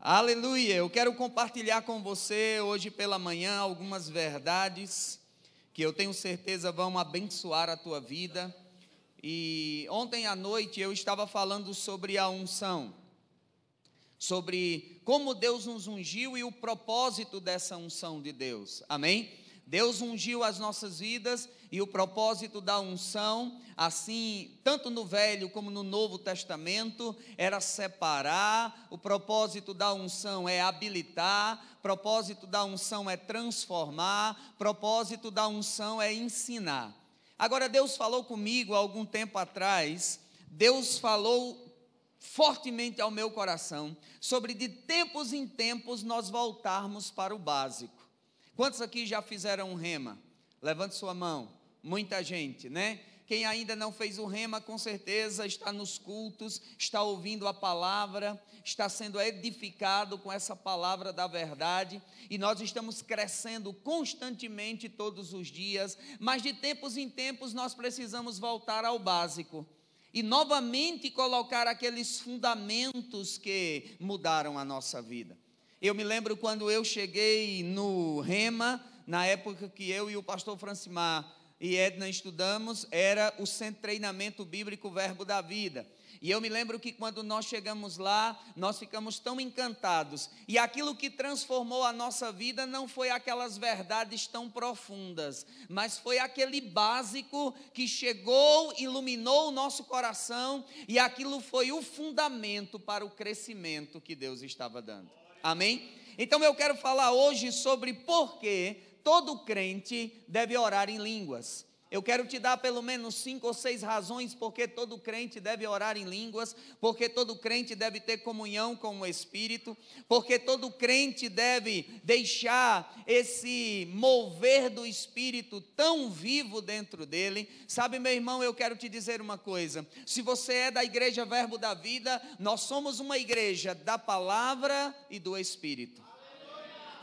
Aleluia! Eu quero compartilhar com você hoje pela manhã algumas verdades que eu tenho certeza vão abençoar a tua vida. E ontem à noite eu estava falando sobre a unção, sobre como Deus nos ungiu e o propósito dessa unção de Deus. Amém? Deus ungiu as nossas vidas e o propósito da unção, assim, tanto no Velho como no Novo Testamento, era separar, o propósito da unção é habilitar, propósito da unção é transformar, propósito da unção é ensinar. Agora, Deus falou comigo há algum tempo atrás, Deus falou fortemente ao meu coração sobre de tempos em tempos nós voltarmos para o básico. Quantos aqui já fizeram um rema? Levante sua mão. Muita gente, né? Quem ainda não fez o rema, com certeza está nos cultos, está ouvindo a palavra, está sendo edificado com essa palavra da verdade, e nós estamos crescendo constantemente todos os dias, mas de tempos em tempos nós precisamos voltar ao básico e novamente colocar aqueles fundamentos que mudaram a nossa vida. Eu me lembro quando eu cheguei no Rema, na época que eu e o pastor Francimar e Edna estudamos, era o Centro Treinamento Bíblico Verbo da Vida. E eu me lembro que quando nós chegamos lá, nós ficamos tão encantados. E aquilo que transformou a nossa vida não foi aquelas verdades tão profundas, mas foi aquele básico que chegou, iluminou o nosso coração, e aquilo foi o fundamento para o crescimento que Deus estava dando. Amém? Então eu quero falar hoje sobre por que todo crente deve orar em línguas. Eu quero te dar pelo menos cinco ou seis razões porque todo crente deve orar em línguas, porque todo crente deve ter comunhão com o Espírito, porque todo crente deve deixar esse mover do Espírito tão vivo dentro dele. Sabe, meu irmão, eu quero te dizer uma coisa: se você é da Igreja Verbo da Vida, nós somos uma igreja da palavra e do Espírito.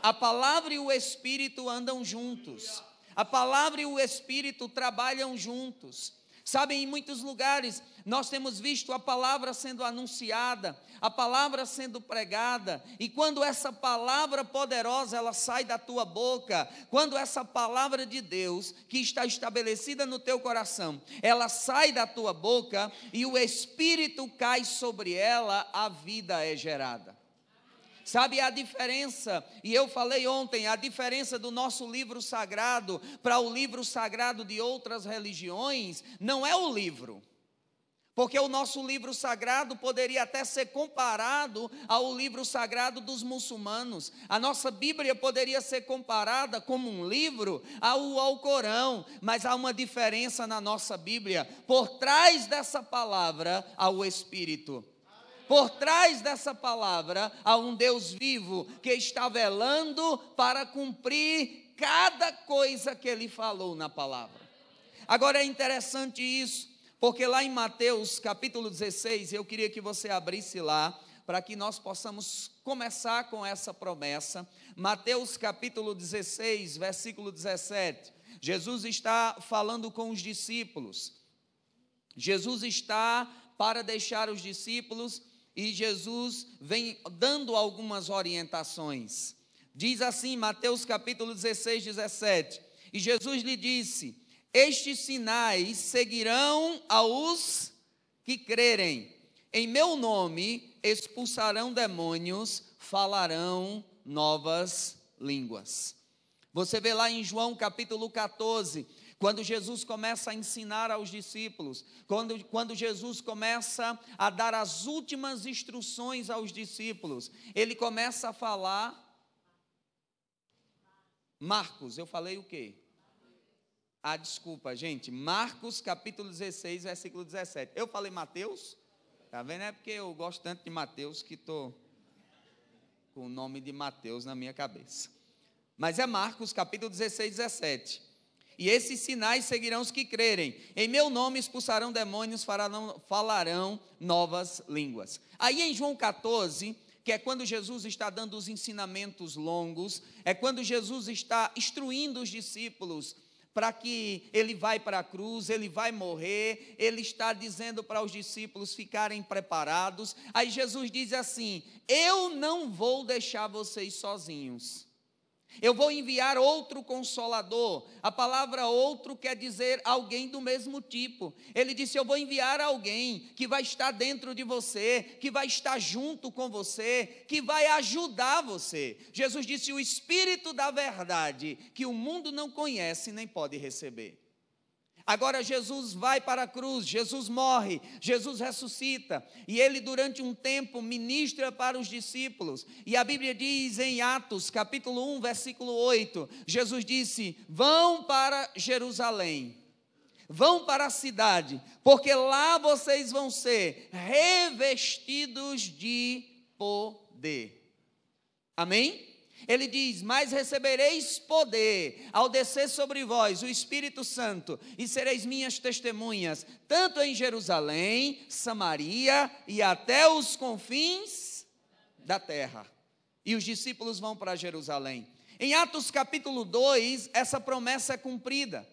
A palavra e o Espírito andam juntos. A palavra e o Espírito trabalham juntos. Sabem, em muitos lugares nós temos visto a palavra sendo anunciada, a palavra sendo pregada, e quando essa palavra poderosa ela sai da tua boca, quando essa palavra de Deus que está estabelecida no teu coração, ela sai da tua boca e o espírito cai sobre ela, a vida é gerada. Sabe a diferença? E eu falei ontem, a diferença do nosso livro sagrado para o livro sagrado de outras religiões não é o livro. Porque o nosso livro sagrado poderia até ser comparado ao livro sagrado dos muçulmanos. A nossa Bíblia poderia ser comparada como um livro ao Alcorão, mas há uma diferença na nossa Bíblia. Por trás dessa palavra há o Espírito. Por trás dessa palavra há um Deus vivo que está velando para cumprir cada coisa que ele falou na palavra. Agora é interessante isso, porque lá em Mateus capítulo 16, eu queria que você abrisse lá, para que nós possamos começar com essa promessa. Mateus capítulo 16, versículo 17. Jesus está falando com os discípulos. Jesus está para deixar os discípulos e Jesus vem dando algumas orientações. Diz assim, Mateus capítulo 16, 17: E Jesus lhe disse: Estes sinais seguirão aos que crerem. Em meu nome expulsarão demônios, falarão novas línguas. Você vê lá em João capítulo 14, quando Jesus começa a ensinar aos discípulos, quando, quando Jesus começa a dar as últimas instruções aos discípulos, ele começa a falar. Marcos, eu falei o quê? Ah, desculpa, gente. Marcos capítulo 16, versículo 17. Eu falei Mateus? Tá vendo? É porque eu gosto tanto de Mateus que estou com o nome de Mateus na minha cabeça. Mas é Marcos capítulo 16, 17. E esses sinais seguirão os que crerem. Em meu nome expulsarão demônios, farão, falarão novas línguas. Aí em João 14, que é quando Jesus está dando os ensinamentos longos, é quando Jesus está instruindo os discípulos para que ele vai para a cruz, ele vai morrer, ele está dizendo para os discípulos ficarem preparados. Aí Jesus diz assim: Eu não vou deixar vocês sozinhos. Eu vou enviar outro consolador. A palavra outro quer dizer alguém do mesmo tipo. Ele disse: Eu vou enviar alguém que vai estar dentro de você, que vai estar junto com você, que vai ajudar você. Jesus disse: O Espírito da Verdade, que o mundo não conhece nem pode receber. Agora Jesus vai para a cruz, Jesus morre, Jesus ressuscita, e ele durante um tempo ministra para os discípulos. E a Bíblia diz em Atos, capítulo 1, versículo 8, Jesus disse: "Vão para Jerusalém, vão para a cidade, porque lá vocês vão ser revestidos de poder." Amém? Ele diz: Mas recebereis poder ao descer sobre vós o Espírito Santo, e sereis minhas testemunhas, tanto em Jerusalém, Samaria e até os confins da terra. E os discípulos vão para Jerusalém. Em Atos capítulo 2, essa promessa é cumprida.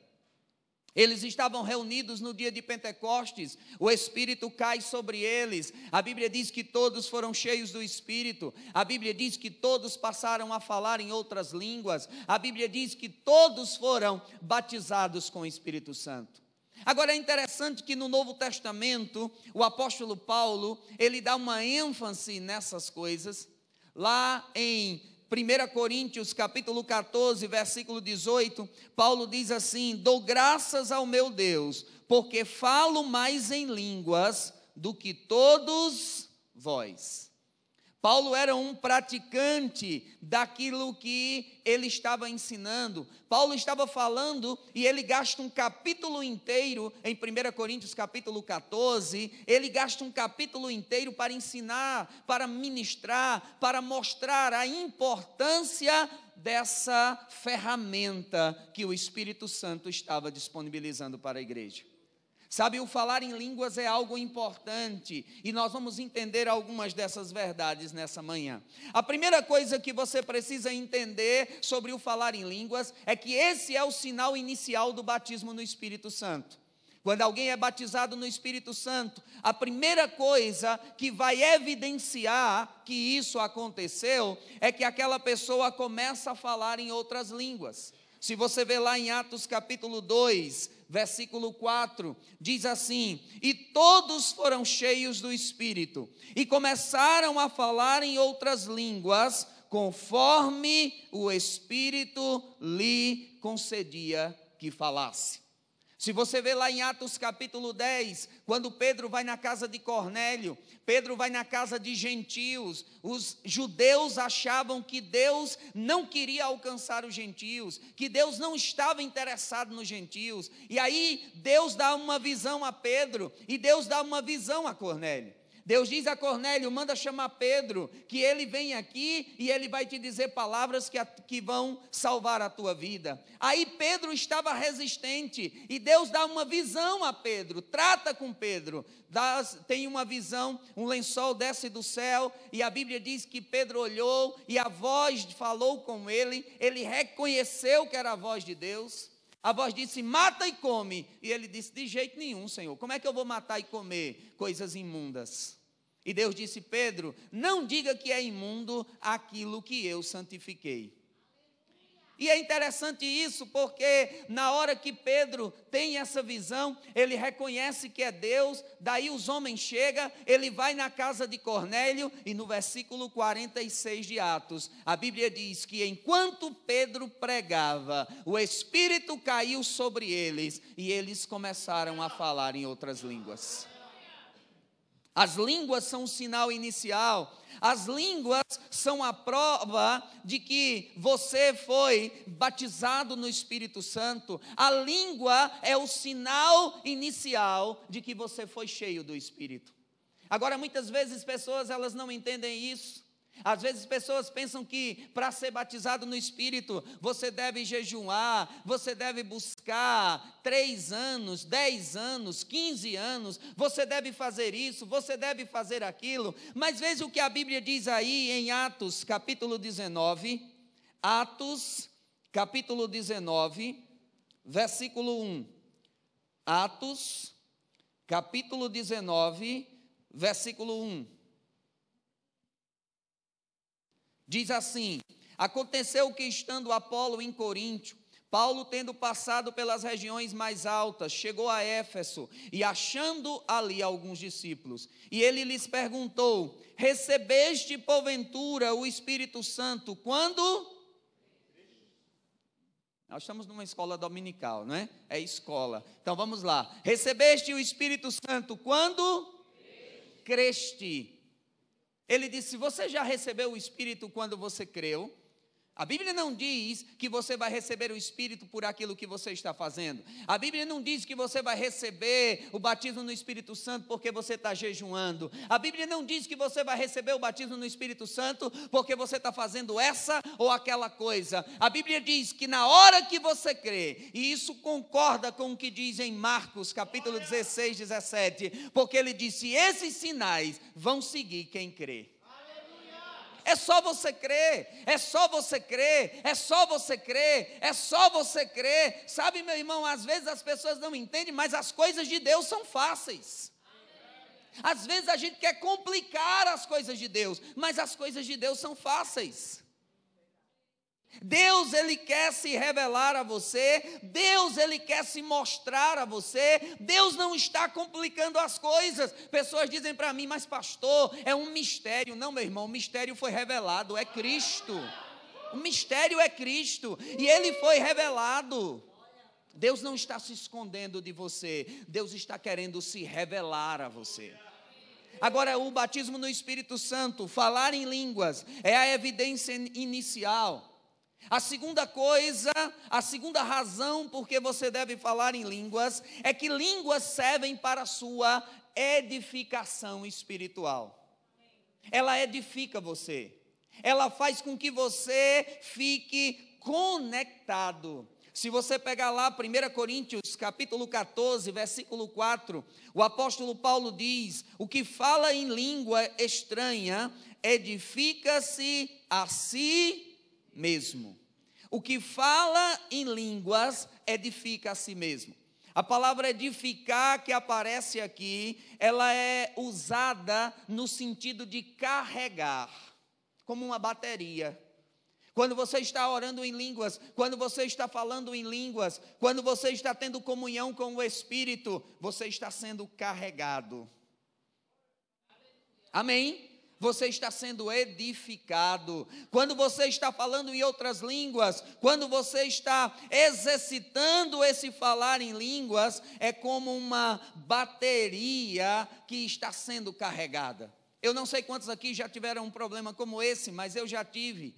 Eles estavam reunidos no dia de Pentecostes, o Espírito cai sobre eles. A Bíblia diz que todos foram cheios do Espírito. A Bíblia diz que todos passaram a falar em outras línguas. A Bíblia diz que todos foram batizados com o Espírito Santo. Agora é interessante que no Novo Testamento, o apóstolo Paulo, ele dá uma ênfase nessas coisas. Lá em 1 Coríntios capítulo 14, versículo 18, Paulo diz assim: Dou graças ao meu Deus, porque falo mais em línguas do que todos vós. Paulo era um praticante daquilo que ele estava ensinando. Paulo estava falando e ele gasta um capítulo inteiro, em 1 Coríntios capítulo 14, ele gasta um capítulo inteiro para ensinar, para ministrar, para mostrar a importância dessa ferramenta que o Espírito Santo estava disponibilizando para a igreja. Sabe, o falar em línguas é algo importante e nós vamos entender algumas dessas verdades nessa manhã. A primeira coisa que você precisa entender sobre o falar em línguas é que esse é o sinal inicial do batismo no Espírito Santo. Quando alguém é batizado no Espírito Santo, a primeira coisa que vai evidenciar que isso aconteceu é que aquela pessoa começa a falar em outras línguas. Se você vê lá em Atos capítulo 2, versículo 4, diz assim: E todos foram cheios do Espírito, e começaram a falar em outras línguas, conforme o Espírito lhe concedia que falasse. Se você vê lá em Atos capítulo 10, quando Pedro vai na casa de Cornélio, Pedro vai na casa de gentios, os judeus achavam que Deus não queria alcançar os gentios, que Deus não estava interessado nos gentios, e aí Deus dá uma visão a Pedro, e Deus dá uma visão a Cornélio. Deus diz a Cornélio: manda chamar Pedro, que ele vem aqui e ele vai te dizer palavras que, que vão salvar a tua vida. Aí Pedro estava resistente e Deus dá uma visão a Pedro, trata com Pedro, dá, tem uma visão, um lençol desce do céu e a Bíblia diz que Pedro olhou e a voz falou com ele, ele reconheceu que era a voz de Deus. A voz disse: Mata e come. E ele disse: De jeito nenhum, Senhor. Como é que eu vou matar e comer coisas imundas? E Deus disse: Pedro, não diga que é imundo aquilo que eu santifiquei. E é interessante isso, porque na hora que Pedro tem essa visão, ele reconhece que é Deus, daí os homens chegam, ele vai na casa de Cornélio, e no versículo 46 de Atos, a Bíblia diz que enquanto Pedro pregava, o Espírito caiu sobre eles, e eles começaram a falar em outras línguas. As línguas são o sinal inicial. As línguas são a prova de que você foi batizado no Espírito Santo. A língua é o sinal inicial de que você foi cheio do Espírito. Agora, muitas vezes pessoas elas não entendem isso. Às vezes pessoas pensam que para ser batizado no Espírito você deve jejuar, você deve buscar três anos, dez anos, quinze anos, você deve fazer isso, você deve fazer aquilo. Mas veja o que a Bíblia diz aí em Atos capítulo 19. Atos capítulo 19, versículo 1. Atos, capítulo 19, versículo 1. Diz assim: Aconteceu que, estando Apolo em Coríntio, Paulo, tendo passado pelas regiões mais altas, chegou a Éfeso e achando ali alguns discípulos. E ele lhes perguntou: Recebeste porventura o Espírito Santo quando? Nós estamos numa escola dominical, não é? É escola. Então vamos lá. Recebeste o Espírito Santo quando? Creste. Ele disse: Você já recebeu o Espírito quando você creu? A Bíblia não diz que você vai receber o Espírito por aquilo que você está fazendo. A Bíblia não diz que você vai receber o batismo no Espírito Santo porque você está jejuando. A Bíblia não diz que você vai receber o batismo no Espírito Santo porque você está fazendo essa ou aquela coisa. A Bíblia diz que na hora que você crê, e isso concorda com o que diz em Marcos capítulo 16, 17, porque ele disse: esses sinais vão seguir quem crê. É só você crer, é só você crer, é só você crer, é só você crer. Sabe, meu irmão, às vezes as pessoas não entendem, mas as coisas de Deus são fáceis. Às vezes a gente quer complicar as coisas de Deus, mas as coisas de Deus são fáceis. Deus ele quer se revelar a você, Deus ele quer se mostrar a você. Deus não está complicando as coisas. Pessoas dizem para mim, mas pastor, é um mistério. Não, meu irmão, o mistério foi revelado, é Cristo. O mistério é Cristo e ele foi revelado. Deus não está se escondendo de você, Deus está querendo se revelar a você. Agora, o batismo no Espírito Santo, falar em línguas, é a evidência inicial. A segunda coisa, a segunda razão por que você deve falar em línguas é que línguas servem para a sua edificação espiritual. Ela edifica você. Ela faz com que você fique conectado. Se você pegar lá 1 Coríntios, capítulo 14, versículo 4, o apóstolo Paulo diz: "O que fala em língua estranha edifica-se a si mesmo. O que fala em línguas edifica a si mesmo. A palavra edificar que aparece aqui, ela é usada no sentido de carregar, como uma bateria. Quando você está orando em línguas, quando você está falando em línguas, quando você está tendo comunhão com o Espírito, você está sendo carregado. Amém? Você está sendo edificado. Quando você está falando em outras línguas, quando você está exercitando esse falar em línguas, é como uma bateria que está sendo carregada. Eu não sei quantos aqui já tiveram um problema como esse, mas eu já tive.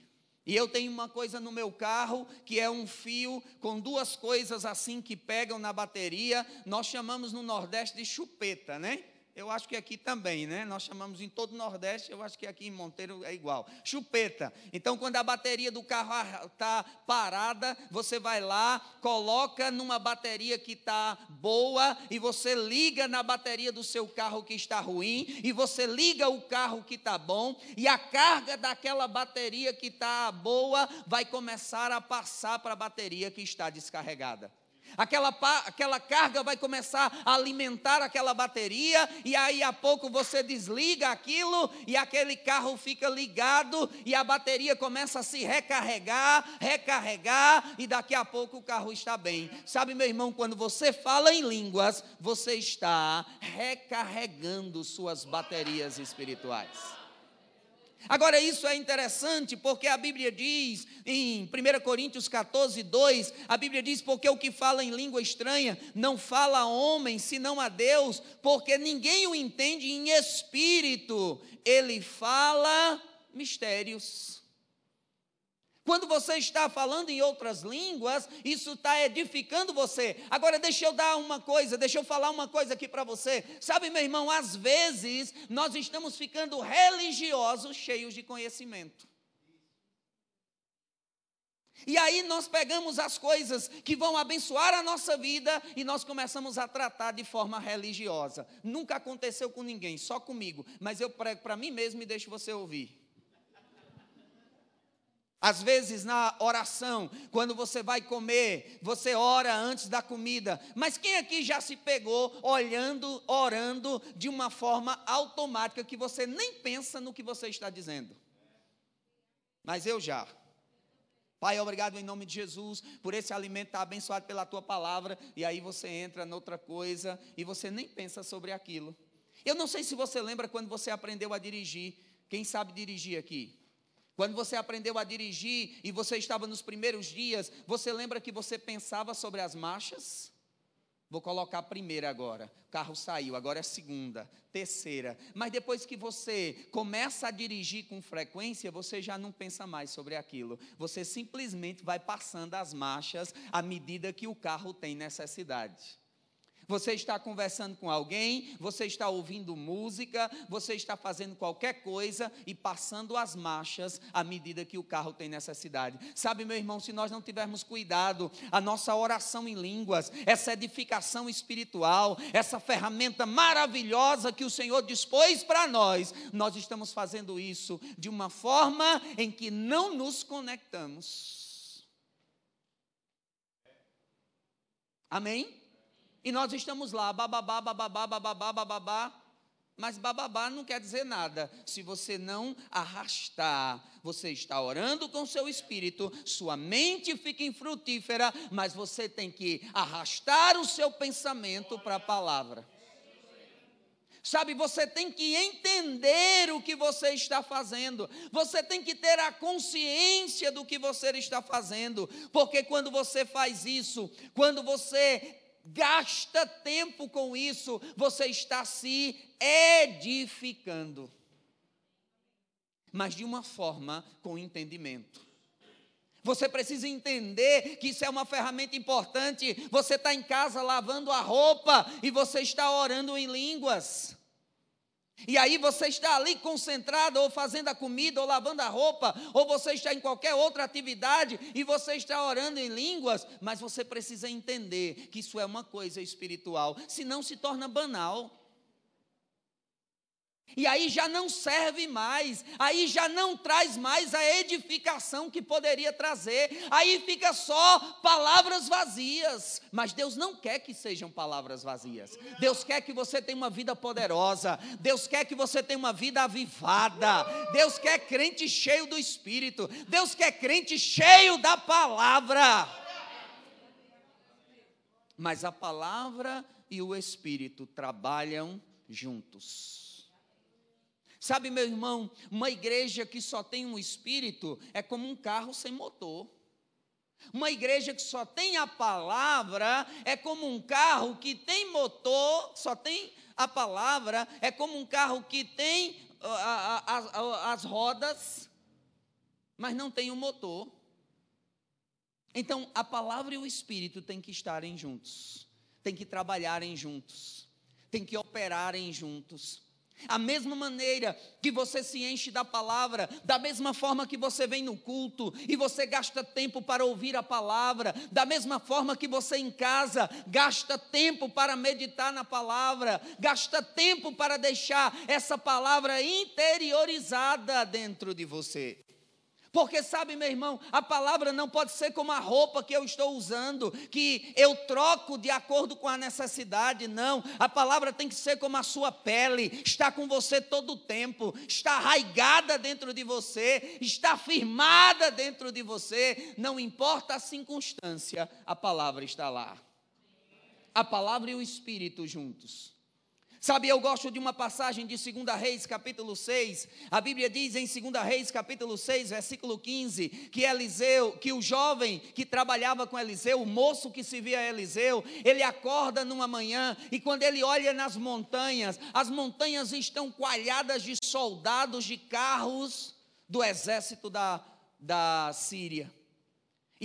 E eu tenho uma coisa no meu carro que é um fio com duas coisas assim que pegam na bateria. Nós chamamos no Nordeste de chupeta, né? Eu acho que aqui também, né? Nós chamamos em todo o Nordeste, eu acho que aqui em Monteiro é igual. Chupeta. Então, quando a bateria do carro está parada, você vai lá, coloca numa bateria que está boa, e você liga na bateria do seu carro que está ruim, e você liga o carro que está bom, e a carga daquela bateria que está boa vai começar a passar para a bateria que está descarregada. Aquela, aquela carga vai começar a alimentar aquela bateria, e aí a pouco você desliga aquilo, e aquele carro fica ligado, e a bateria começa a se recarregar, recarregar, e daqui a pouco o carro está bem. Sabe, meu irmão, quando você fala em línguas, você está recarregando suas baterias espirituais. Agora, isso é interessante porque a Bíblia diz, em 1 Coríntios 14, 2, a Bíblia diz: Porque o que fala em língua estranha não fala a homem, senão a Deus, porque ninguém o entende em espírito, ele fala mistérios. Quando você está falando em outras línguas, isso está edificando você. Agora, deixa eu dar uma coisa, deixa eu falar uma coisa aqui para você. Sabe, meu irmão, às vezes nós estamos ficando religiosos, cheios de conhecimento. E aí nós pegamos as coisas que vão abençoar a nossa vida e nós começamos a tratar de forma religiosa. Nunca aconteceu com ninguém, só comigo. Mas eu prego para mim mesmo e deixo você ouvir. Às vezes na oração, quando você vai comer, você ora antes da comida. Mas quem aqui já se pegou olhando, orando de uma forma automática que você nem pensa no que você está dizendo? Mas eu já. Pai, obrigado em nome de Jesus por esse alimento estar abençoado pela tua palavra. E aí você entra noutra coisa e você nem pensa sobre aquilo. Eu não sei se você lembra quando você aprendeu a dirigir. Quem sabe dirigir aqui? Quando você aprendeu a dirigir e você estava nos primeiros dias, você lembra que você pensava sobre as marchas? Vou colocar a primeira agora. O carro saiu, agora é a segunda, terceira. Mas depois que você começa a dirigir com frequência, você já não pensa mais sobre aquilo. Você simplesmente vai passando as marchas à medida que o carro tem necessidade. Você está conversando com alguém, você está ouvindo música, você está fazendo qualquer coisa e passando as marchas à medida que o carro tem necessidade. Sabe, meu irmão, se nós não tivermos cuidado, a nossa oração em línguas, essa edificação espiritual, essa ferramenta maravilhosa que o Senhor dispôs para nós, nós estamos fazendo isso de uma forma em que não nos conectamos. Amém? E nós estamos lá, bababá, bababá, bababá, bababá. Mas bababá não quer dizer nada. Se você não arrastar, você está orando com seu espírito, sua mente fica infrutífera, mas você tem que arrastar o seu pensamento para a palavra. Sabe, você tem que entender o que você está fazendo, você tem que ter a consciência do que você está fazendo, porque quando você faz isso, quando você gasta tempo com isso, você está se edificando. Mas de uma forma com entendimento. Você precisa entender que isso é uma ferramenta importante. Você está em casa lavando a roupa e você está orando em línguas. E aí você está ali concentrado, ou fazendo a comida, ou lavando a roupa, ou você está em qualquer outra atividade e você está orando em línguas, mas você precisa entender que isso é uma coisa espiritual, senão se torna banal. E aí já não serve mais, aí já não traz mais a edificação que poderia trazer, aí fica só palavras vazias. Mas Deus não quer que sejam palavras vazias. Deus quer que você tenha uma vida poderosa, Deus quer que você tenha uma vida avivada, Deus quer crente cheio do Espírito, Deus quer crente cheio da palavra. Mas a palavra e o Espírito trabalham juntos. Sabe, meu irmão, uma igreja que só tem um espírito é como um carro sem motor. Uma igreja que só tem a palavra é como um carro que tem motor, só tem a palavra, é como um carro que tem as rodas, mas não tem o motor. Então, a palavra e o espírito têm que estarem juntos, têm que trabalharem juntos, têm que operarem juntos. A mesma maneira que você se enche da palavra, da mesma forma que você vem no culto e você gasta tempo para ouvir a palavra, da mesma forma que você em casa gasta tempo para meditar na palavra, gasta tempo para deixar essa palavra interiorizada dentro de você. Porque sabe, meu irmão, a palavra não pode ser como a roupa que eu estou usando, que eu troco de acordo com a necessidade, não. A palavra tem que ser como a sua pele, está com você todo o tempo, está arraigada dentro de você, está firmada dentro de você, não importa a circunstância, a palavra está lá. A palavra e o espírito juntos. Sabe, eu gosto de uma passagem de 2 Reis, capítulo 6. A Bíblia diz em 2 Reis, capítulo 6, versículo 15, que Eliseu, que o jovem que trabalhava com Eliseu, o moço que se via Eliseu, ele acorda numa manhã e quando ele olha nas montanhas, as montanhas estão coalhadas de soldados de carros do exército da, da Síria.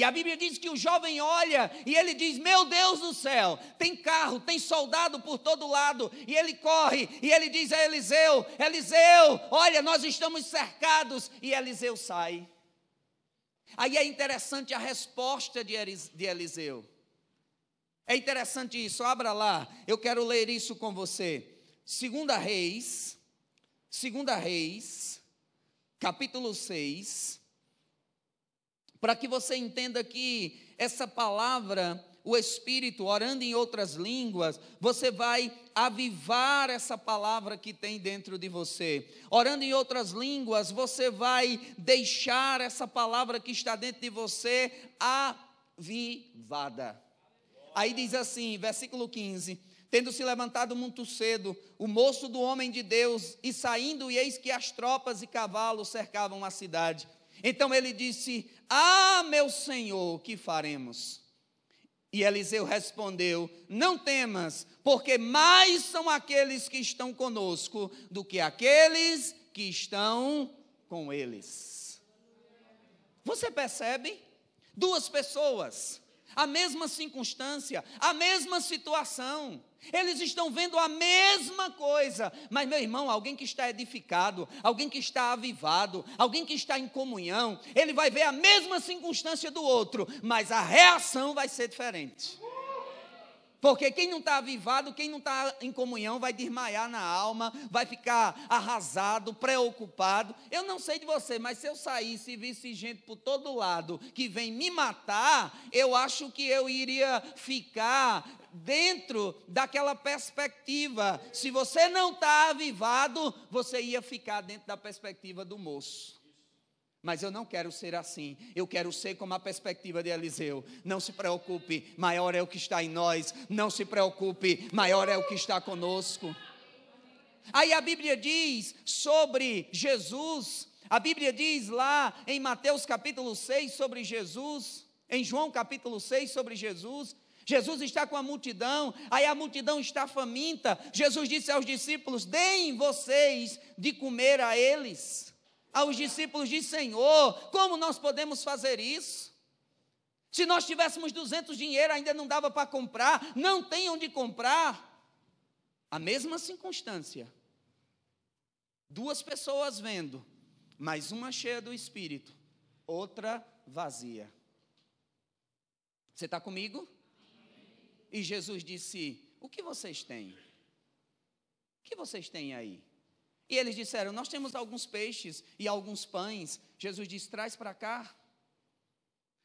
E a Bíblia diz que o jovem olha e ele diz: Meu Deus do céu, tem carro, tem soldado por todo lado. E ele corre e ele diz a Eliseu: Eliseu, olha, nós estamos cercados. E Eliseu sai. Aí é interessante a resposta de Eliseu. É interessante isso, abra lá, eu quero ler isso com você. Segunda Reis, Segunda Reis, capítulo 6 para que você entenda que essa palavra, o Espírito, orando em outras línguas, você vai avivar essa palavra que tem dentro de você. Orando em outras línguas, você vai deixar essa palavra que está dentro de você avivada. Aí diz assim, versículo 15: Tendo se levantado muito cedo, o moço do homem de Deus, e saindo, e eis que as tropas e cavalos cercavam a cidade. Então ele disse: Ah, meu senhor, que faremos? E Eliseu respondeu: Não temas, porque mais são aqueles que estão conosco do que aqueles que estão com eles. Você percebe? Duas pessoas, a mesma circunstância, a mesma situação. Eles estão vendo a mesma coisa, mas meu irmão, alguém que está edificado, alguém que está avivado, alguém que está em comunhão, ele vai ver a mesma circunstância do outro, mas a reação vai ser diferente. Porque quem não está avivado, quem não está em comunhão, vai desmaiar na alma, vai ficar arrasado, preocupado. Eu não sei de você, mas se eu saísse e visse gente por todo lado que vem me matar, eu acho que eu iria ficar dentro daquela perspectiva. Se você não está avivado, você ia ficar dentro da perspectiva do moço. Mas eu não quero ser assim. Eu quero ser como a perspectiva de Eliseu. Não se preocupe, maior é o que está em nós. Não se preocupe, maior é o que está conosco. Aí a Bíblia diz sobre Jesus. A Bíblia diz lá em Mateus capítulo 6 sobre Jesus. Em João capítulo 6 sobre Jesus. Jesus está com a multidão, aí a multidão está faminta. Jesus disse aos discípulos: Deem vocês de comer a eles. Aos discípulos disse: Senhor, como nós podemos fazer isso? Se nós tivéssemos 200 dinheiro, ainda não dava para comprar, não tem onde comprar. A mesma circunstância. Duas pessoas vendo, mas uma cheia do espírito, outra vazia. Você está comigo? E Jesus disse: O que vocês têm? O que vocês têm aí? E eles disseram: Nós temos alguns peixes e alguns pães. Jesus disse: Traz para cá.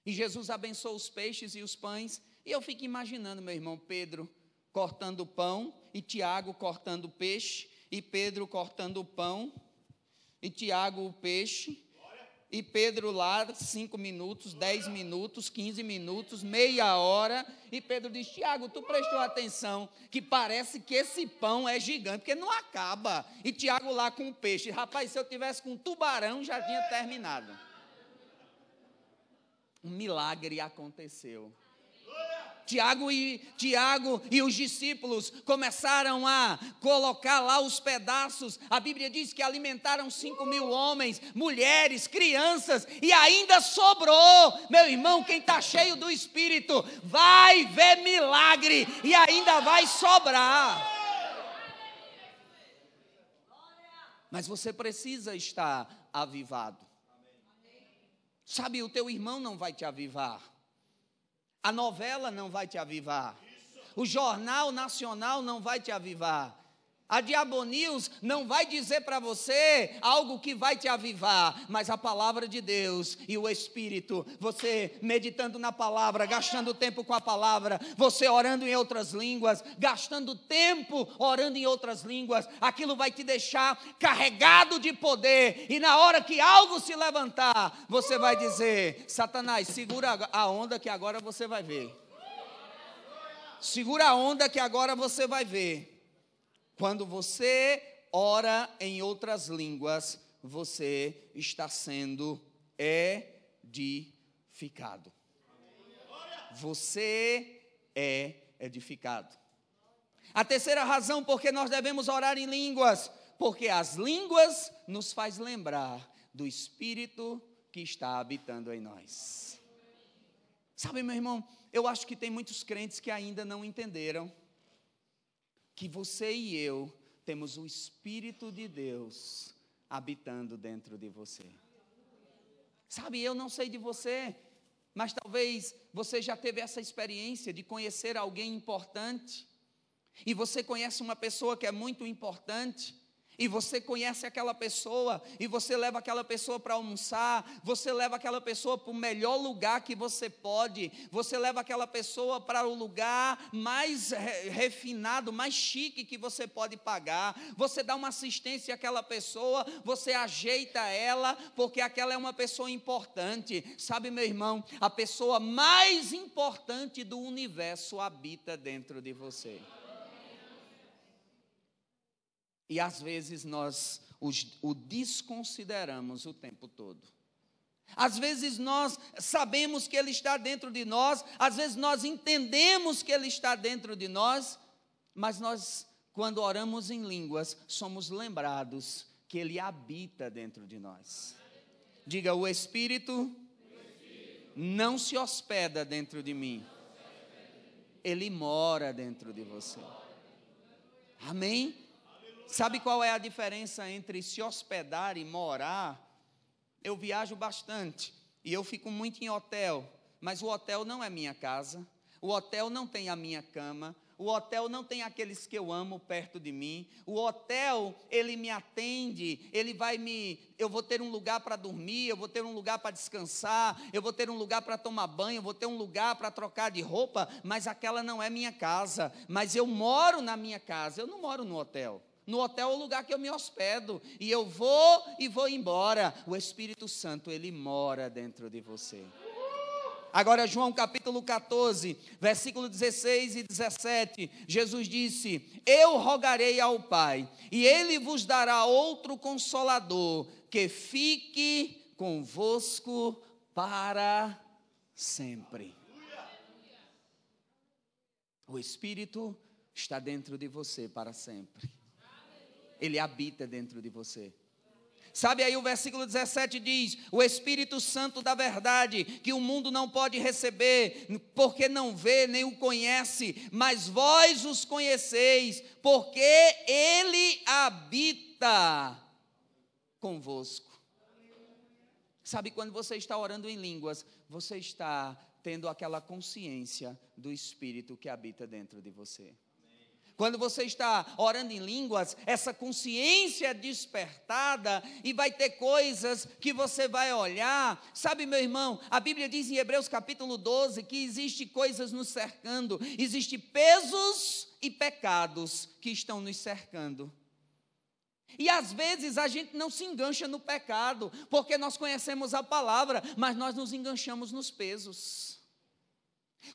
E Jesus abençoou os peixes e os pães. E eu fico imaginando, meu irmão Pedro cortando o pão, e Tiago cortando o peixe, e Pedro cortando o pão, e Tiago o peixe, e Pedro lá, cinco minutos, dez minutos, quinze minutos, meia hora. E Pedro diz: Tiago, tu prestou atenção que parece que esse pão é gigante, porque não acaba. E Tiago lá com o peixe. Rapaz, se eu tivesse com um tubarão, já tinha terminado. Um milagre aconteceu. Tiago e, Tiago e os discípulos começaram a colocar lá os pedaços. A Bíblia diz que alimentaram cinco mil homens, mulheres, crianças, e ainda sobrou. Meu irmão, quem está cheio do Espírito vai ver milagre e ainda vai sobrar. Mas você precisa estar avivado. Sabe, o teu irmão não vai te avivar. A novela não vai te avivar. O jornal nacional não vai te avivar. A Diabonews não vai dizer para você algo que vai te avivar, mas a palavra de Deus e o Espírito, você meditando na palavra, gastando tempo com a palavra, você orando em outras línguas, gastando tempo orando em outras línguas, aquilo vai te deixar carregado de poder, e na hora que algo se levantar, você vai dizer: Satanás, segura a onda que agora você vai ver. Segura a onda que agora você vai ver. Quando você ora em outras línguas, você está sendo edificado. Você é edificado. A terceira razão porque nós devemos orar em línguas, porque as línguas nos faz lembrar do Espírito que está habitando em nós. Sabe, meu irmão, eu acho que tem muitos crentes que ainda não entenderam que você e eu temos o Espírito de Deus habitando dentro de você. Sabe, eu não sei de você, mas talvez você já teve essa experiência de conhecer alguém importante, e você conhece uma pessoa que é muito importante, E você conhece aquela pessoa, e você leva aquela pessoa para almoçar, você leva aquela pessoa para o melhor lugar que você pode, você leva aquela pessoa para o lugar mais refinado, mais chique que você pode pagar, você dá uma assistência àquela pessoa, você ajeita ela, porque aquela é uma pessoa importante. Sabe, meu irmão, a pessoa mais importante do universo habita dentro de você. E às vezes nós o desconsideramos o tempo todo. Às vezes nós sabemos que Ele está dentro de nós, às vezes nós entendemos que Ele está dentro de nós, mas nós, quando oramos em línguas, somos lembrados que Ele habita dentro de nós. Diga, o Espírito não se hospeda dentro de mim, Ele mora dentro de você. Amém? Sabe qual é a diferença entre se hospedar e morar? Eu viajo bastante e eu fico muito em hotel, mas o hotel não é minha casa, o hotel não tem a minha cama, o hotel não tem aqueles que eu amo perto de mim. O hotel, ele me atende, ele vai me. Eu vou ter um lugar para dormir, eu vou ter um lugar para descansar, eu vou ter um lugar para tomar banho, eu vou ter um lugar para trocar de roupa, mas aquela não é minha casa. Mas eu moro na minha casa, eu não moro no hotel. No hotel é o lugar que eu me hospedo. E eu vou e vou embora. O Espírito Santo, ele mora dentro de você. Agora, João capítulo 14, versículo 16 e 17, Jesus disse: Eu rogarei ao Pai, e ele vos dará outro consolador, que fique convosco para sempre. O Espírito está dentro de você para sempre ele habita dentro de você. Sabe aí o versículo 17 diz: O Espírito Santo da verdade, que o mundo não pode receber, porque não vê nem o conhece, mas vós os conheceis, porque ele habita convosco. Sabe quando você está orando em línguas, você está tendo aquela consciência do Espírito que habita dentro de você. Quando você está orando em línguas, essa consciência é despertada e vai ter coisas que você vai olhar. Sabe, meu irmão, a Bíblia diz em Hebreus capítulo 12 que existe coisas nos cercando, existe pesos e pecados que estão nos cercando. E às vezes a gente não se engancha no pecado, porque nós conhecemos a palavra, mas nós nos enganchamos nos pesos.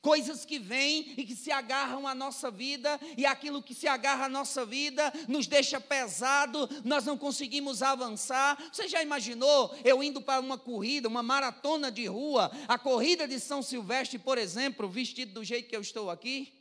Coisas que vêm e que se agarram à nossa vida, e aquilo que se agarra à nossa vida nos deixa pesado, nós não conseguimos avançar. Você já imaginou eu indo para uma corrida, uma maratona de rua, a corrida de São Silvestre, por exemplo, vestido do jeito que eu estou aqui?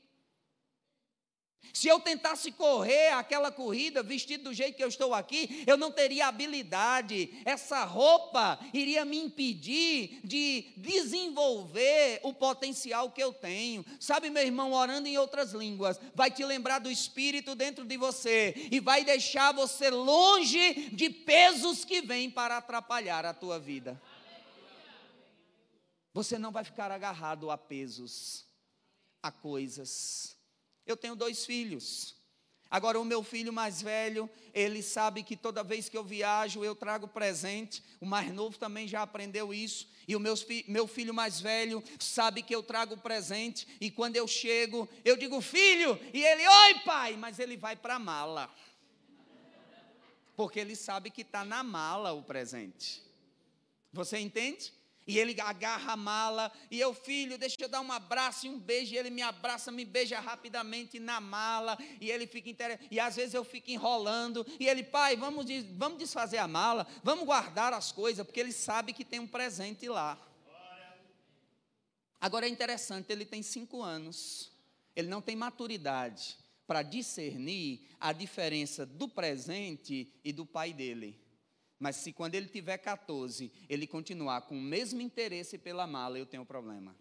Se eu tentasse correr aquela corrida vestido do jeito que eu estou aqui, eu não teria habilidade. Essa roupa iria me impedir de desenvolver o potencial que eu tenho. Sabe, meu irmão, orando em outras línguas, vai te lembrar do Espírito dentro de você e vai deixar você longe de pesos que vêm para atrapalhar a tua vida. Você não vai ficar agarrado a pesos, a coisas eu tenho dois filhos. Agora, o meu filho mais velho, ele sabe que toda vez que eu viajo, eu trago presente. O mais novo também já aprendeu isso. E o meu, meu filho mais velho sabe que eu trago presente. E quando eu chego, eu digo, filho, e ele, oi, pai, mas ele vai para a mala. Porque ele sabe que está na mala o presente. Você entende? E ele agarra a mala, e eu, filho, deixa eu dar um abraço e um beijo, e ele me abraça, me beija rapidamente na mala, e ele fica interessado, e às vezes eu fico enrolando, e ele, pai, vamos, vamos desfazer a mala, vamos guardar as coisas, porque ele sabe que tem um presente lá. Agora é interessante, ele tem cinco anos, ele não tem maturidade para discernir a diferença do presente e do pai dele. Mas se quando ele tiver 14, ele continuar com o mesmo interesse pela mala, eu tenho problema.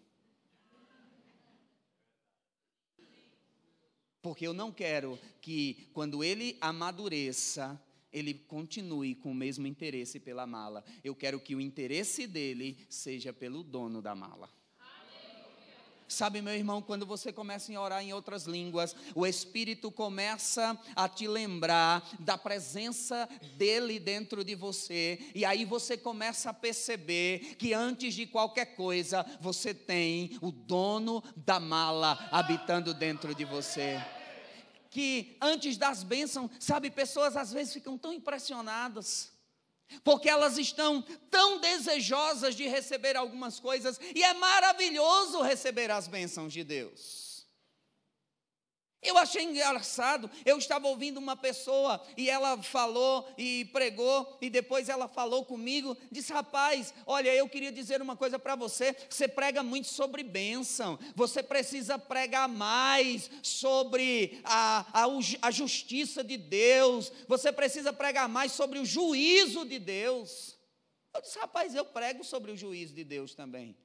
Porque eu não quero que quando ele amadureça, ele continue com o mesmo interesse pela mala. Eu quero que o interesse dele seja pelo dono da mala. Sabe, meu irmão, quando você começa a orar em outras línguas, o Espírito começa a te lembrar da presença dele dentro de você, e aí você começa a perceber que antes de qualquer coisa, você tem o dono da mala habitando dentro de você. Que antes das bênçãos, sabe, pessoas às vezes ficam tão impressionadas porque elas estão tão desejosas de receber algumas coisas, e é maravilhoso receber as bênçãos de Deus. Eu achei engraçado, eu estava ouvindo uma pessoa e ela falou e pregou, e depois ela falou comigo, disse: Rapaz, olha, eu queria dizer uma coisa para você. Você prega muito sobre bênção, você precisa pregar mais sobre a, a, a justiça de Deus, você precisa pregar mais sobre o juízo de Deus. Eu disse: Rapaz, eu prego sobre o juízo de Deus também.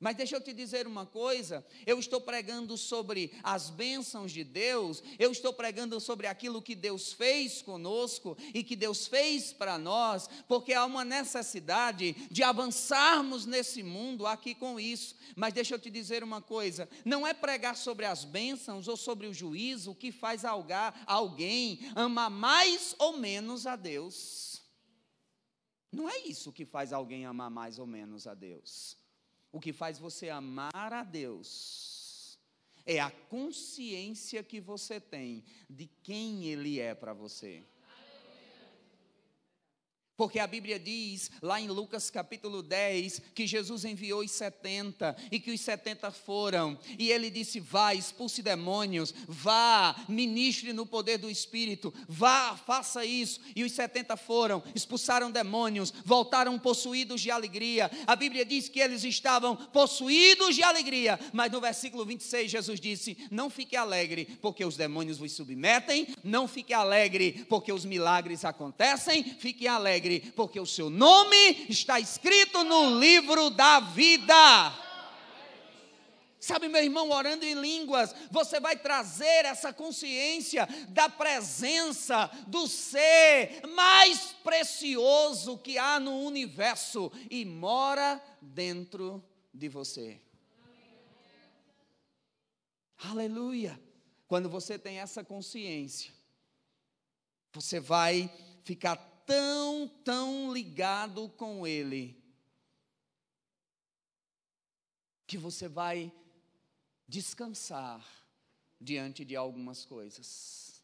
Mas deixa eu te dizer uma coisa: eu estou pregando sobre as bênçãos de Deus, eu estou pregando sobre aquilo que Deus fez conosco e que Deus fez para nós, porque há uma necessidade de avançarmos nesse mundo aqui com isso. Mas deixa eu te dizer uma coisa: não é pregar sobre as bênçãos ou sobre o juízo que faz alguém amar mais ou menos a Deus. Não é isso que faz alguém amar mais ou menos a Deus. O que faz você amar a Deus é a consciência que você tem de quem Ele é para você. Porque a Bíblia diz, lá em Lucas capítulo 10, que Jesus enviou os 70 e que os 70 foram. E ele disse: Vá, expulse demônios, vá, ministre no poder do Espírito, vá, faça isso. E os 70 foram, expulsaram demônios, voltaram possuídos de alegria. A Bíblia diz que eles estavam possuídos de alegria, mas no versículo 26 Jesus disse: Não fique alegre, porque os demônios vos submetem, não fique alegre, porque os milagres acontecem, fique alegre alegre, porque o seu nome está escrito no livro da vida. Sabe, meu irmão, orando em línguas, você vai trazer essa consciência da presença do ser mais precioso que há no universo e mora dentro de você. Aleluia! Quando você tem essa consciência, você vai ficar tão, tão ligado com Ele, que você vai descansar diante de algumas coisas.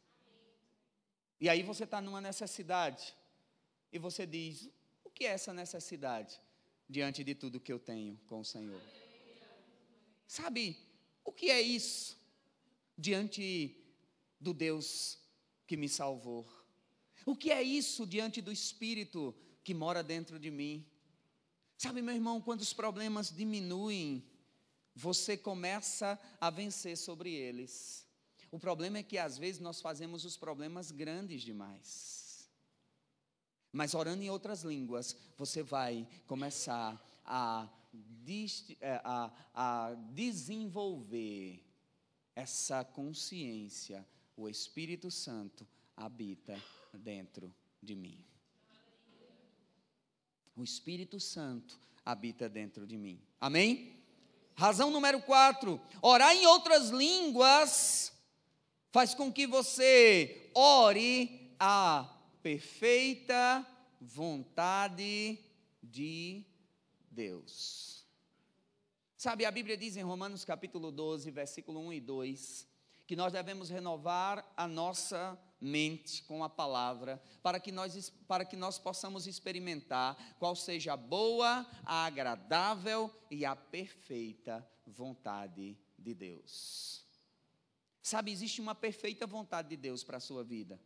E aí você está numa necessidade, e você diz: o que é essa necessidade diante de tudo que eu tenho com o Senhor? Sabe, o que é isso diante do Deus que me salvou? O que é isso diante do Espírito que mora dentro de mim? Sabe, meu irmão, quando os problemas diminuem, você começa a vencer sobre eles. O problema é que às vezes nós fazemos os problemas grandes demais. Mas orando em outras línguas, você vai começar a, é, a, a desenvolver essa consciência. O Espírito Santo habita dentro de mim. O Espírito Santo habita dentro de mim. Amém? Razão número quatro: orar em outras línguas faz com que você ore a perfeita vontade de Deus. Sabe, a Bíblia diz em Romanos capítulo 12, versículo 1 e 2, que nós devemos renovar a nossa mente com a palavra, para que nós, para que nós possamos experimentar qual seja a boa, a agradável e a perfeita vontade de Deus. Sabe, existe uma perfeita vontade de Deus para a sua vida.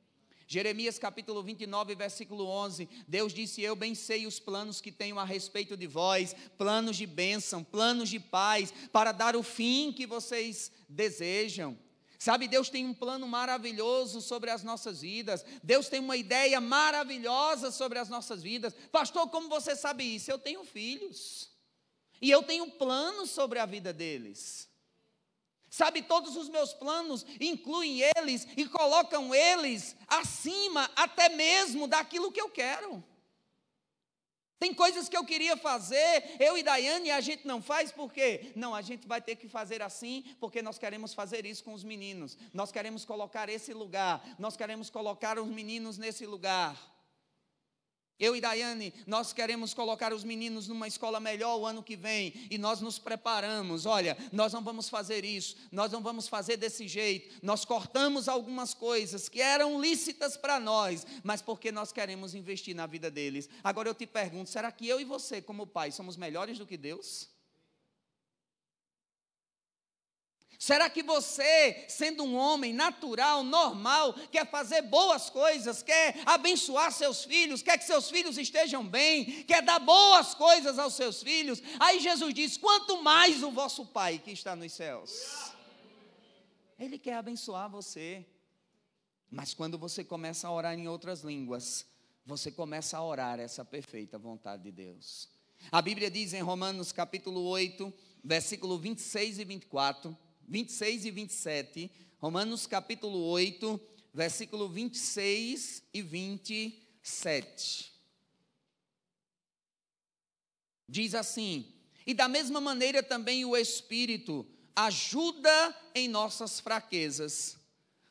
Jeremias capítulo 29, versículo 11, Deus disse: Eu bem sei os planos que tenho a respeito de vós, planos de bênção, planos de paz, para dar o fim que vocês desejam. Sabe, Deus tem um plano maravilhoso sobre as nossas vidas. Deus tem uma ideia maravilhosa sobre as nossas vidas. Pastor, como você sabe isso? Eu tenho filhos. E eu tenho planos sobre a vida deles. Sabe, todos os meus planos incluem eles e colocam eles acima até mesmo daquilo que eu quero. Tem coisas que eu queria fazer, eu e Daiane, e a gente não faz por quê? Não, a gente vai ter que fazer assim, porque nós queremos fazer isso com os meninos. Nós queremos colocar esse lugar, nós queremos colocar os meninos nesse lugar. Eu e Daiane, nós queremos colocar os meninos numa escola melhor o ano que vem e nós nos preparamos. Olha, nós não vamos fazer isso, nós não vamos fazer desse jeito. Nós cortamos algumas coisas que eram lícitas para nós, mas porque nós queremos investir na vida deles. Agora eu te pergunto: será que eu e você, como pai, somos melhores do que Deus? Será que você, sendo um homem natural, normal, quer fazer boas coisas, quer abençoar seus filhos, quer que seus filhos estejam bem, quer dar boas coisas aos seus filhos? Aí Jesus diz: quanto mais o vosso Pai que está nos céus. Ele quer abençoar você. Mas quando você começa a orar em outras línguas, você começa a orar essa perfeita vontade de Deus. A Bíblia diz em Romanos capítulo 8, versículo 26 e 24 26 e 27, Romanos capítulo 8, versículo 26 e 27. Diz assim: E da mesma maneira também o Espírito ajuda em nossas fraquezas,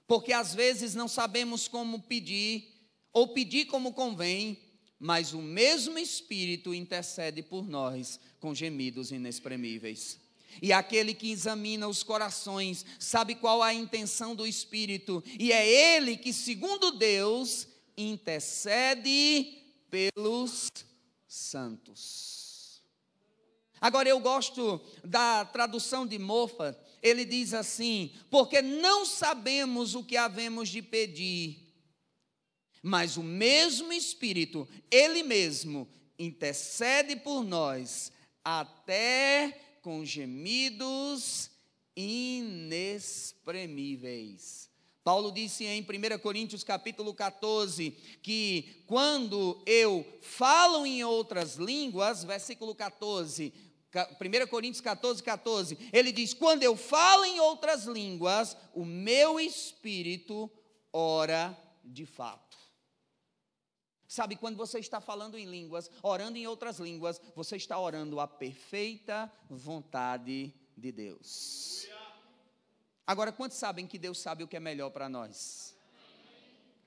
porque às vezes não sabemos como pedir, ou pedir como convém, mas o mesmo Espírito intercede por nós com gemidos inexprimíveis. E aquele que examina os corações sabe qual a intenção do Espírito, e é ele que, segundo Deus, intercede pelos santos. Agora eu gosto da tradução de Mofa, ele diz assim: porque não sabemos o que havemos de pedir, mas o mesmo Espírito, ele mesmo, intercede por nós até com gemidos inexprimíveis. Paulo disse em 1 Coríntios capítulo 14 que quando eu falo em outras línguas, versículo 14, 1 Coríntios 14, 14, ele diz: Quando eu falo em outras línguas, o meu espírito ora de fato. Sabe, quando você está falando em línguas, orando em outras línguas, você está orando a perfeita vontade de Deus. Agora, quantos sabem que Deus sabe o que é melhor para nós?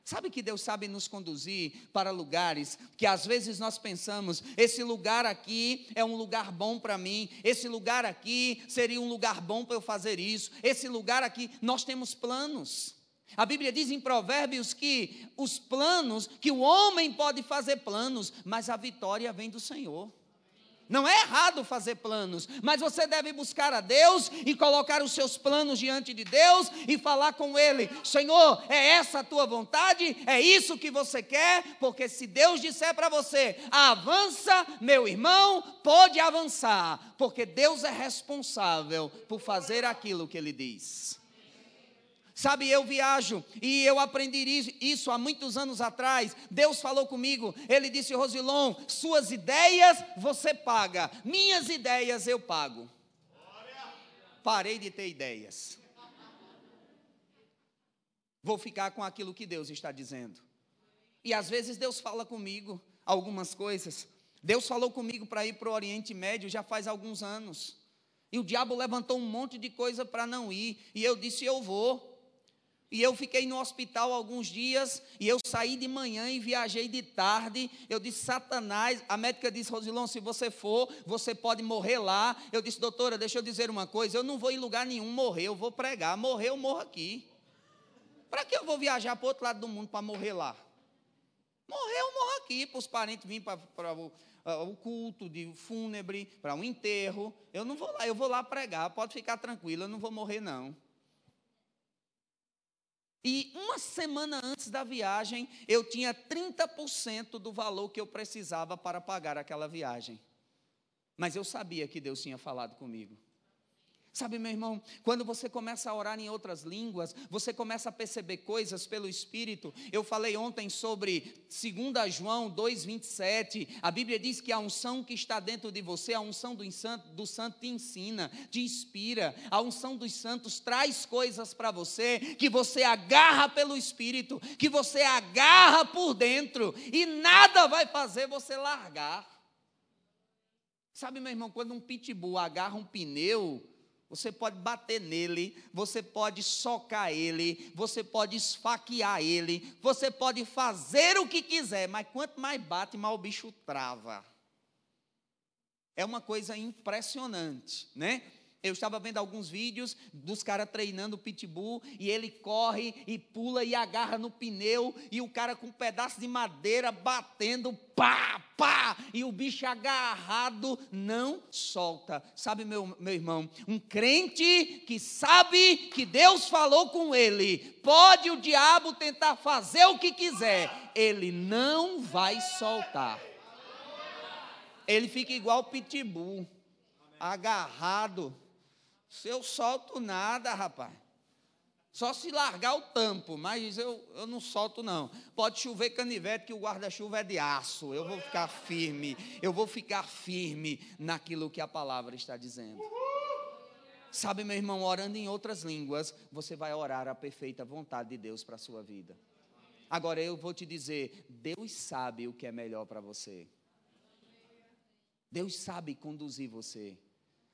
Sabe que Deus sabe nos conduzir para lugares que às vezes nós pensamos, esse lugar aqui é um lugar bom para mim, esse lugar aqui seria um lugar bom para eu fazer isso, esse lugar aqui, nós temos planos. A Bíblia diz em Provérbios que os planos, que o homem pode fazer planos, mas a vitória vem do Senhor. Não é errado fazer planos, mas você deve buscar a Deus e colocar os seus planos diante de Deus e falar com Ele: Senhor, é essa a tua vontade? É isso que você quer? Porque se Deus disser para você, avança, meu irmão, pode avançar, porque Deus é responsável por fazer aquilo que Ele diz. Sabe, eu viajo e eu aprendi isso há muitos anos atrás. Deus falou comigo, ele disse: Rosilon, suas ideias você paga, minhas ideias eu pago. Parei de ter ideias. Vou ficar com aquilo que Deus está dizendo. E às vezes Deus fala comigo algumas coisas. Deus falou comigo para ir para o Oriente Médio já faz alguns anos. E o diabo levantou um monte de coisa para não ir. E eu disse: Eu vou. E eu fiquei no hospital alguns dias, e eu saí de manhã e viajei de tarde. Eu disse, Satanás, a médica disse, Rosilon, se você for, você pode morrer lá. Eu disse, doutora, deixa eu dizer uma coisa, eu não vou em lugar nenhum morrer, eu vou pregar. Morrer, eu morro aqui. Para que eu vou viajar para o outro lado do mundo para morrer lá? Morrer, eu morro aqui, para os parentes virem para, o, uh, o culto de fúnebre, para um enterro. Eu não vou lá, eu vou lá pregar, pode ficar tranquilo, eu não vou morrer não. E uma semana antes da viagem, eu tinha 30% do valor que eu precisava para pagar aquela viagem. Mas eu sabia que Deus tinha falado comigo. Sabe, meu irmão, quando você começa a orar em outras línguas, você começa a perceber coisas pelo Espírito. Eu falei ontem sobre 2 João 2,27. A Bíblia diz que a unção que está dentro de você, a unção do santo, do santo te ensina, te inspira. A unção dos santos traz coisas para você que você agarra pelo Espírito, que você agarra por dentro, e nada vai fazer você largar. Sabe, meu irmão, quando um pitbull agarra um pneu, você pode bater nele, você pode socar ele, você pode esfaquear ele, você pode fazer o que quiser, mas quanto mais bate, mais o bicho trava. É uma coisa impressionante, né? Eu estava vendo alguns vídeos dos caras treinando o pitbull e ele corre e pula e agarra no pneu e o cara com um pedaço de madeira batendo pá, pá, e o bicho agarrado não solta. Sabe, meu, meu irmão, um crente que sabe que Deus falou com ele, pode o diabo tentar fazer o que quiser, ele não vai soltar. Ele fica igual o pitbull, agarrado se eu solto nada, rapaz. Só se largar o tampo, mas eu, eu não solto, não. Pode chover canivete, que o guarda-chuva é de aço. Eu vou ficar firme, eu vou ficar firme naquilo que a palavra está dizendo. Sabe, meu irmão, orando em outras línguas, você vai orar a perfeita vontade de Deus para a sua vida. Agora eu vou te dizer: Deus sabe o que é melhor para você. Deus sabe conduzir você.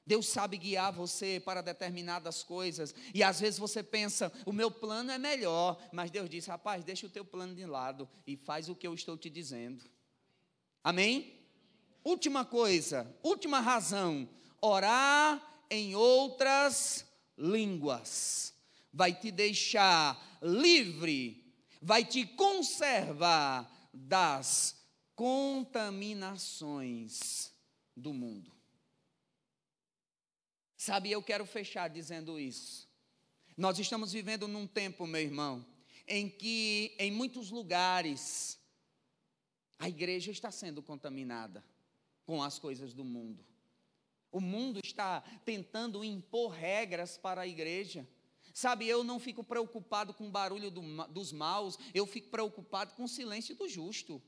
Deus sabe guiar você para determinadas coisas. E às vezes você pensa, o meu plano é melhor. Mas Deus diz, rapaz, deixa o teu plano de lado e faz o que eu estou te dizendo. Amém? Última coisa, última razão: orar em outras línguas. Vai te deixar livre, vai te conservar das contaminações do mundo. Sabe, eu quero fechar dizendo isso. Nós estamos vivendo num tempo, meu irmão, em que em muitos lugares a igreja está sendo contaminada com as coisas do mundo. O mundo está tentando impor regras para a igreja. Sabe, eu não fico preocupado com o barulho do, dos maus, eu fico preocupado com o silêncio do justo.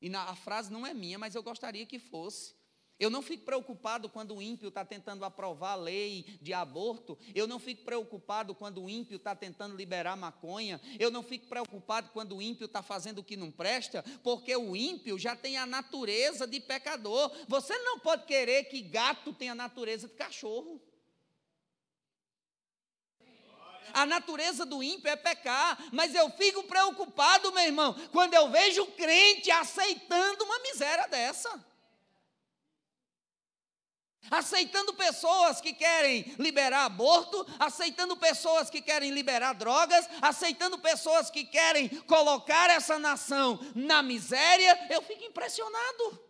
E na, a frase não é minha, mas eu gostaria que fosse. Eu não fico preocupado quando o ímpio está tentando aprovar a lei de aborto. Eu não fico preocupado quando o ímpio está tentando liberar maconha. Eu não fico preocupado quando o ímpio está fazendo o que não presta, porque o ímpio já tem a natureza de pecador. Você não pode querer que gato tenha a natureza de cachorro. A natureza do ímpio é pecar, mas eu fico preocupado, meu irmão, quando eu vejo crente aceitando uma miséria dessa aceitando pessoas que querem liberar aborto, aceitando pessoas que querem liberar drogas, aceitando pessoas que querem colocar essa nação na miséria, eu fico impressionado.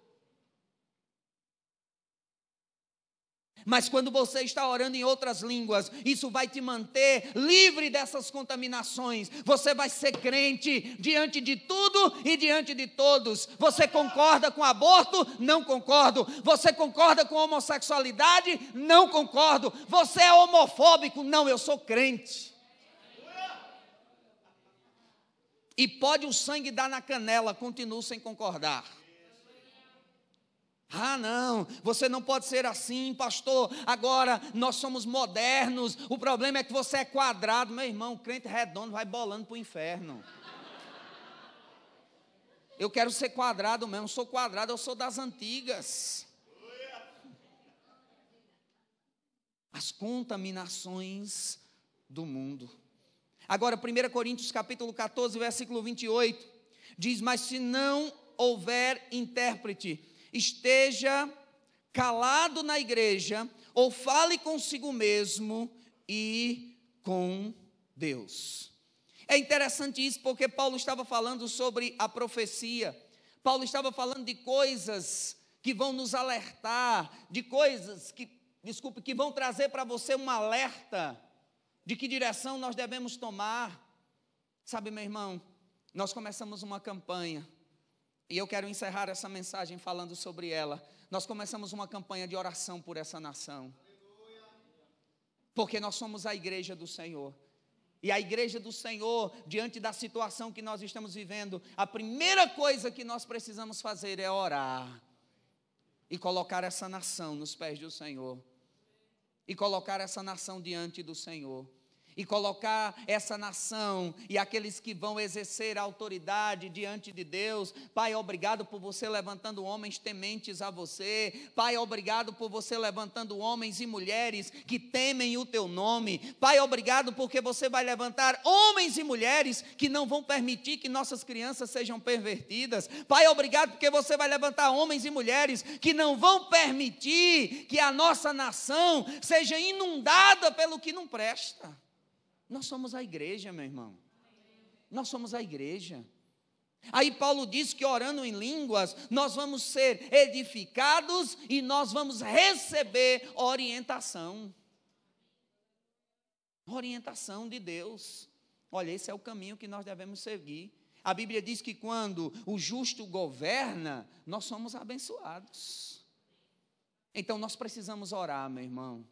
Mas quando você está orando em outras línguas, isso vai te manter livre dessas contaminações. Você vai ser crente diante de tudo e diante de todos. Você concorda com aborto? Não concordo. Você concorda com homossexualidade? Não concordo. Você é homofóbico? Não, eu sou crente. E pode o sangue dar na canela, continuo sem concordar. Ah, não, você não pode ser assim, pastor. Agora nós somos modernos. O problema é que você é quadrado. Meu irmão, crente redondo vai bolando para o inferno. Eu quero ser quadrado mesmo. Sou quadrado, eu sou das antigas. As contaminações do mundo. Agora, 1 Coríntios capítulo 14, versículo 28, diz: Mas se não houver intérprete, esteja calado na igreja ou fale consigo mesmo e com Deus. É interessante isso porque Paulo estava falando sobre a profecia. Paulo estava falando de coisas que vão nos alertar, de coisas que, desculpe, que vão trazer para você um alerta de que direção nós devemos tomar. Sabe, meu irmão, nós começamos uma campanha e eu quero encerrar essa mensagem falando sobre ela. Nós começamos uma campanha de oração por essa nação. Porque nós somos a igreja do Senhor. E a igreja do Senhor, diante da situação que nós estamos vivendo, a primeira coisa que nós precisamos fazer é orar e colocar essa nação nos pés do Senhor. E colocar essa nação diante do Senhor. E colocar essa nação e aqueles que vão exercer autoridade diante de Deus. Pai, obrigado por você levantando homens tementes a você. Pai, obrigado por você levantando homens e mulheres que temem o teu nome. Pai, obrigado porque você vai levantar homens e mulheres que não vão permitir que nossas crianças sejam pervertidas. Pai, obrigado porque você vai levantar homens e mulheres que não vão permitir que a nossa nação seja inundada pelo que não presta. Nós somos a igreja, meu irmão. Nós somos a igreja. Aí Paulo diz que orando em línguas, nós vamos ser edificados e nós vamos receber orientação. Orientação de Deus. Olha, esse é o caminho que nós devemos seguir. A Bíblia diz que quando o justo governa, nós somos abençoados. Então nós precisamos orar, meu irmão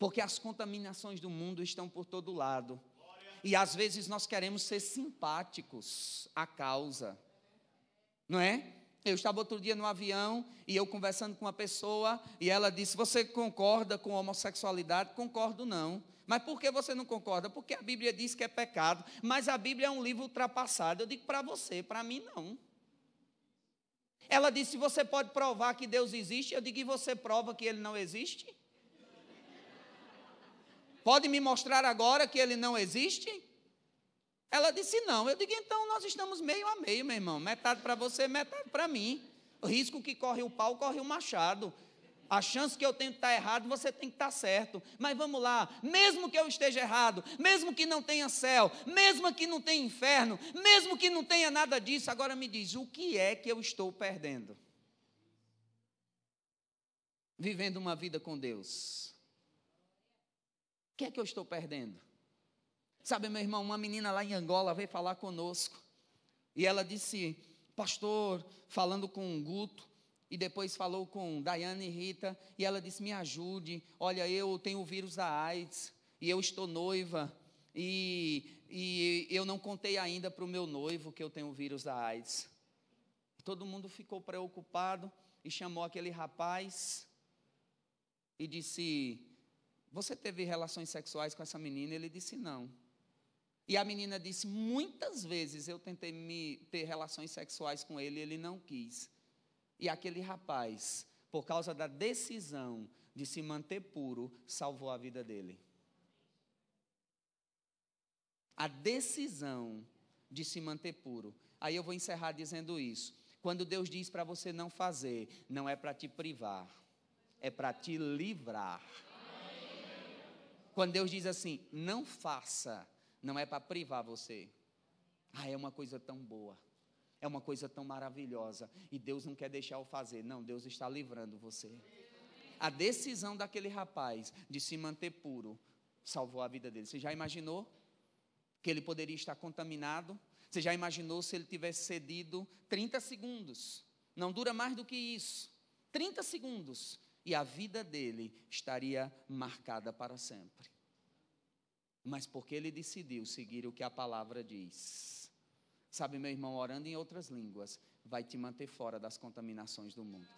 porque as contaminações do mundo estão por todo lado. E às vezes nós queremos ser simpáticos à causa, não é? Eu estava outro dia no avião e eu conversando com uma pessoa e ela disse: Você concorda com a homossexualidade? Concordo, não. Mas por que você não concorda? Porque a Bíblia diz que é pecado, mas a Bíblia é um livro ultrapassado. Eu digo para você, para mim não. Ela disse: Você pode provar que Deus existe? Eu digo: E você prova que ele não existe? Pode me mostrar agora que ele não existe? Ela disse não. Eu digo, então nós estamos meio a meio, meu irmão. Metade para você, metade para mim. O risco que corre o pau, corre o machado. A chance que eu tenho de estar errado, você tem que estar certo. Mas vamos lá, mesmo que eu esteja errado, mesmo que não tenha céu, mesmo que não tenha inferno, mesmo que não tenha nada disso, agora me diz, o que é que eu estou perdendo? Vivendo uma vida com Deus que é que eu estou perdendo? Sabe, meu irmão, uma menina lá em Angola veio falar conosco. E ela disse, pastor, falando com o Guto, e depois falou com Daiane e Rita, e ela disse: Me ajude, olha, eu tenho o vírus da AIDS, e eu estou noiva, e, e eu não contei ainda para o meu noivo que eu tenho o vírus da AIDS. Todo mundo ficou preocupado e chamou aquele rapaz e disse: você teve relações sexuais com essa menina? Ele disse: Não. E a menina disse: Muitas vezes eu tentei me ter relações sexuais com ele, ele não quis. E aquele rapaz, por causa da decisão de se manter puro, salvou a vida dele. A decisão de se manter puro. Aí eu vou encerrar dizendo isso. Quando Deus diz para você não fazer, não é para te privar, é para te livrar. Quando Deus diz assim, não faça, não é para privar você. Ah, é uma coisa tão boa. É uma coisa tão maravilhosa. E Deus não quer deixar eu fazer. Não, Deus está livrando você. A decisão daquele rapaz de se manter puro salvou a vida dele. Você já imaginou que ele poderia estar contaminado? Você já imaginou se ele tivesse cedido 30 segundos? Não dura mais do que isso. 30 segundos e a vida dele estaria marcada para sempre. Mas porque ele decidiu seguir o que a palavra diz. Sabe, meu irmão, orando em outras línguas vai te manter fora das contaminações do mundo.